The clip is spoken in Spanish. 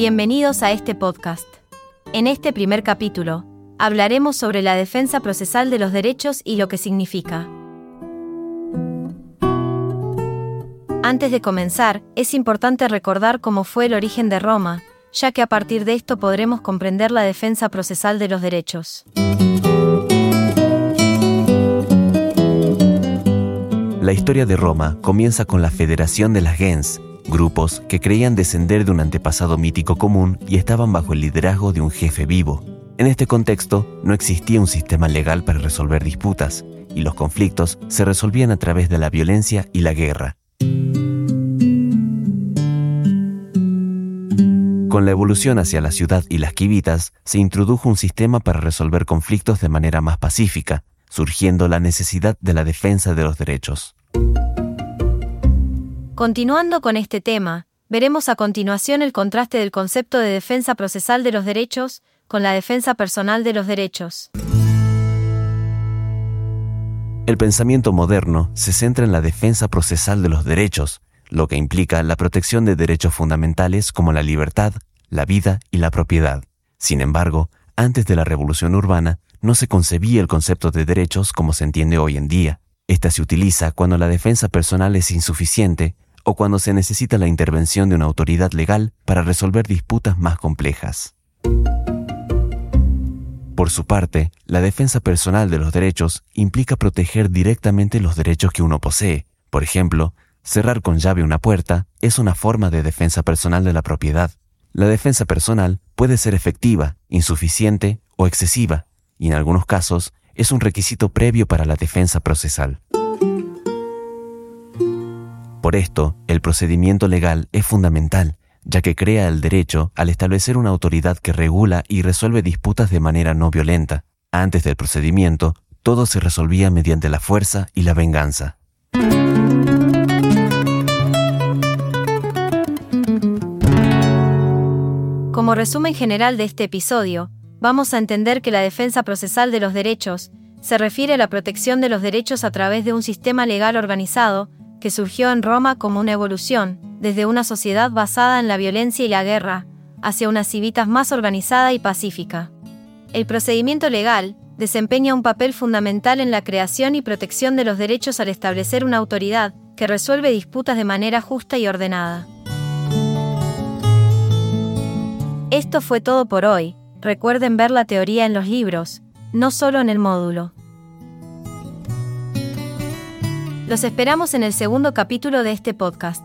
Bienvenidos a este podcast. En este primer capítulo, hablaremos sobre la defensa procesal de los derechos y lo que significa. Antes de comenzar, es importante recordar cómo fue el origen de Roma, ya que a partir de esto podremos comprender la defensa procesal de los derechos. La historia de Roma comienza con la Federación de las Gens, grupos que creían descender de un antepasado mítico común y estaban bajo el liderazgo de un jefe vivo. En este contexto, no existía un sistema legal para resolver disputas, y los conflictos se resolvían a través de la violencia y la guerra. Con la evolución hacia la ciudad y las quivitas, se introdujo un sistema para resolver conflictos de manera más pacífica, surgiendo la necesidad de la defensa de los derechos. Continuando con este tema, veremos a continuación el contraste del concepto de defensa procesal de los derechos con la defensa personal de los derechos. El pensamiento moderno se centra en la defensa procesal de los derechos, lo que implica la protección de derechos fundamentales como la libertad, la vida y la propiedad. Sin embargo, antes de la revolución urbana, no se concebía el concepto de derechos como se entiende hoy en día. Esta se utiliza cuando la defensa personal es insuficiente o cuando se necesita la intervención de una autoridad legal para resolver disputas más complejas. Por su parte, la defensa personal de los derechos implica proteger directamente los derechos que uno posee. Por ejemplo, cerrar con llave una puerta es una forma de defensa personal de la propiedad. La defensa personal puede ser efectiva, insuficiente o excesiva, y en algunos casos es un requisito previo para la defensa procesal. Por esto, el procedimiento legal es fundamental, ya que crea el derecho al establecer una autoridad que regula y resuelve disputas de manera no violenta. Antes del procedimiento, todo se resolvía mediante la fuerza y la venganza. Como resumen general de este episodio, vamos a entender que la defensa procesal de los derechos se refiere a la protección de los derechos a través de un sistema legal organizado, que surgió en Roma como una evolución, desde una sociedad basada en la violencia y la guerra, hacia una civitas más organizada y pacífica. El procedimiento legal desempeña un papel fundamental en la creación y protección de los derechos al establecer una autoridad que resuelve disputas de manera justa y ordenada. Esto fue todo por hoy. Recuerden ver la teoría en los libros, no solo en el módulo. Los esperamos en el segundo capítulo de este podcast.